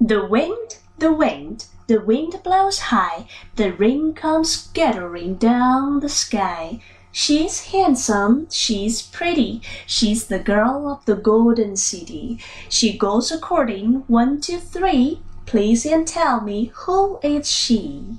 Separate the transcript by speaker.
Speaker 1: The wind, the wind, the wind blows high, The rain comes scattering down the sky. She's handsome, she's pretty, She's the girl of the golden city. She goes a courting, one, two, three, Please and tell me who is she?